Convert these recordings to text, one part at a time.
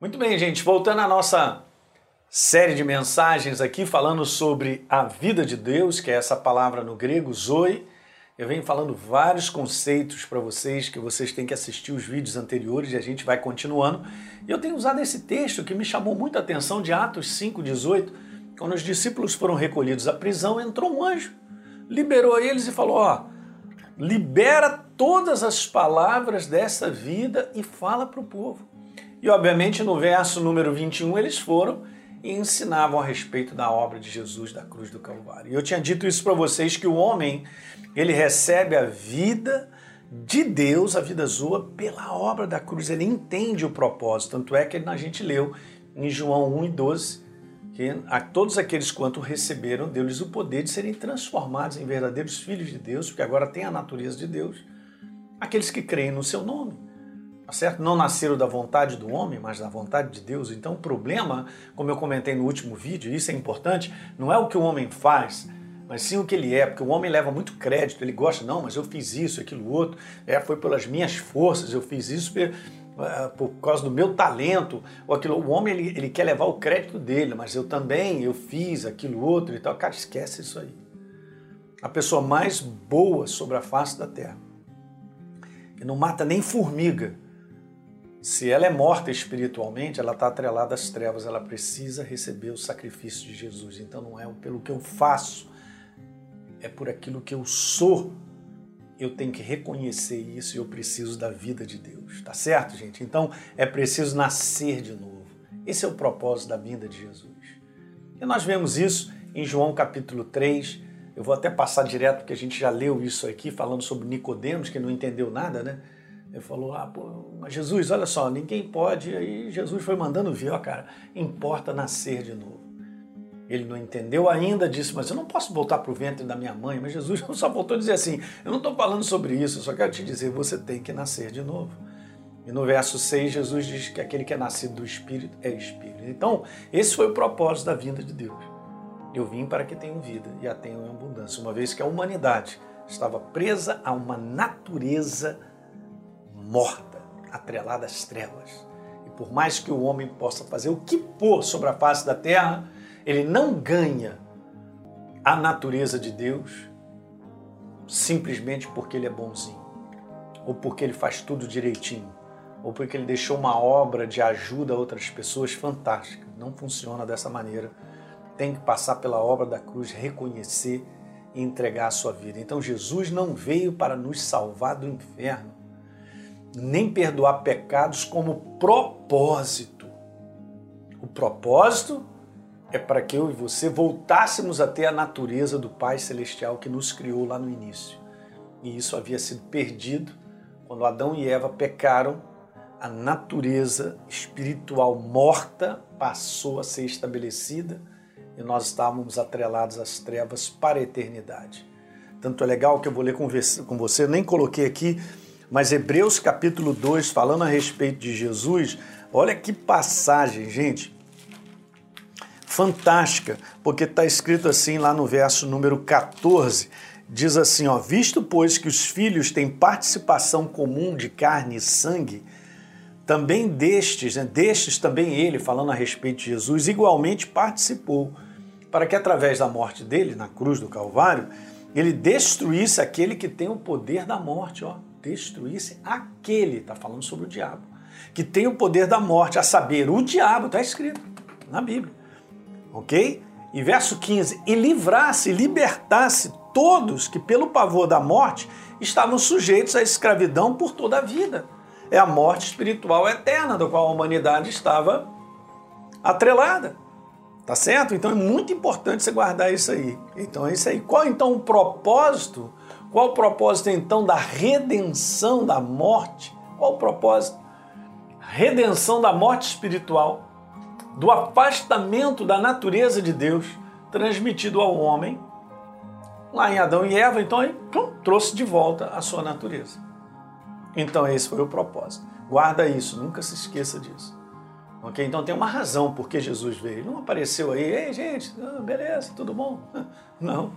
Muito bem, gente, voltando à nossa série de mensagens aqui falando sobre a vida de Deus, que é essa palavra no grego, zoe. Eu venho falando vários conceitos para vocês que vocês têm que assistir os vídeos anteriores e a gente vai continuando. E eu tenho usado esse texto que me chamou muita atenção de Atos 5:18, quando os discípulos foram recolhidos à prisão, entrou um anjo, liberou eles e falou: "Ó, libera todas as palavras dessa vida e fala para o povo". E obviamente no verso número 21 eles foram e ensinavam a respeito da obra de Jesus da cruz do Calvário. E eu tinha dito isso para vocês que o homem, ele recebe a vida de Deus, a vida sua, pela obra da cruz. Ele entende o propósito. Tanto é que a gente leu em João 1 e 12 que a todos aqueles quanto receberam, deu-lhes o poder de serem transformados em verdadeiros filhos de Deus, porque agora tem a natureza de Deus, aqueles que creem no seu nome. Tá certo? Não nasceram da vontade do homem, mas da vontade de Deus. Então o problema, como eu comentei no último vídeo, isso é importante, não é o que o homem faz, mas sim o que ele é, porque o homem leva muito crédito, ele gosta, não, mas eu fiz isso, aquilo outro, é, foi pelas minhas forças, eu fiz isso por, uh, por causa do meu talento, ou aquilo. O homem ele, ele quer levar o crédito dele, mas eu também, eu fiz aquilo outro e tal. Cara, esquece isso aí. A pessoa mais boa sobre a face da terra, que não mata nem formiga, se ela é morta espiritualmente, ela está atrelada às trevas, ela precisa receber o sacrifício de Jesus. Então não é pelo que eu faço, é por aquilo que eu sou. Eu tenho que reconhecer isso e eu preciso da vida de Deus. Tá certo, gente? Então é preciso nascer de novo. Esse é o propósito da vinda de Jesus. E nós vemos isso em João capítulo 3. Eu vou até passar direto porque a gente já leu isso aqui falando sobre Nicodemos, que não entendeu nada, né? Ele falou, ah, pô, mas Jesus, olha só, ninguém pode. Aí Jesus foi mandando vir, ó, cara, importa nascer de novo. Ele não entendeu ainda, disse, mas eu não posso voltar para o ventre da minha mãe. Mas Jesus só voltou a dizer assim: eu não estou falando sobre isso, eu só quero te dizer, você tem que nascer de novo. E no verso 6, Jesus diz que aquele que é nascido do Espírito é Espírito. Então, esse foi o propósito da vinda de Deus. Eu vim para que tenham vida e a tenham em abundância, uma vez que a humanidade estava presa a uma natureza morta, atrelada às trevas. E por mais que o homem possa fazer o que for sobre a face da terra, ele não ganha a natureza de Deus simplesmente porque ele é bonzinho, ou porque ele faz tudo direitinho, ou porque ele deixou uma obra de ajuda a outras pessoas fantástica. Não funciona dessa maneira. Tem que passar pela obra da cruz, reconhecer e entregar a sua vida. Então Jesus não veio para nos salvar do inferno nem perdoar pecados como propósito. O propósito é para que eu e você voltássemos a ter a natureza do Pai Celestial que nos criou lá no início. E isso havia sido perdido quando Adão e Eva pecaram, a natureza espiritual morta passou a ser estabelecida e nós estávamos atrelados às trevas para a eternidade. Tanto é legal que eu vou ler com você, nem coloquei aqui mas Hebreus capítulo 2, falando a respeito de Jesus, olha que passagem, gente. Fantástica, porque está escrito assim lá no verso número 14, diz assim, ó, visto pois que os filhos têm participação comum de carne e sangue, também destes, né, destes também ele, falando a respeito de Jesus, igualmente participou, para que através da morte dele, na cruz do Calvário, ele destruísse aquele que tem o poder da morte, ó destruísse aquele, está falando sobre o diabo, que tem o poder da morte, a saber, o diabo, está escrito na Bíblia. Ok? E verso 15: e livrasse, libertasse todos que, pelo pavor da morte, estavam sujeitos à escravidão por toda a vida. É a morte espiritual eterna, da qual a humanidade estava atrelada. Tá certo? Então é muito importante você guardar isso aí. Então é isso aí. Qual então o propósito qual o propósito então da redenção da morte? Qual o propósito? Redenção da morte espiritual, do afastamento da natureza de Deus transmitido ao homem, lá em Adão e Eva, então ele trouxe de volta a sua natureza. Então esse foi o propósito. Guarda isso, nunca se esqueça disso. Ok? Então tem uma razão por que Jesus veio. Ele não apareceu aí, ei gente, ah, beleza, tudo bom? Não,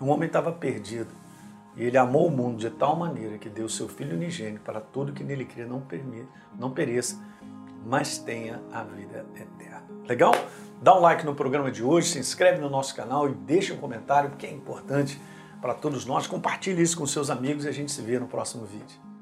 o homem estava perdido. E ele amou o mundo de tal maneira que deu seu Filho unigênito para todo que nele crê não, não pereça, mas tenha a vida eterna. Legal? Dá um like no programa de hoje, se inscreve no nosso canal e deixa um comentário, porque é importante para todos nós. Compartilhe isso com seus amigos e a gente se vê no próximo vídeo.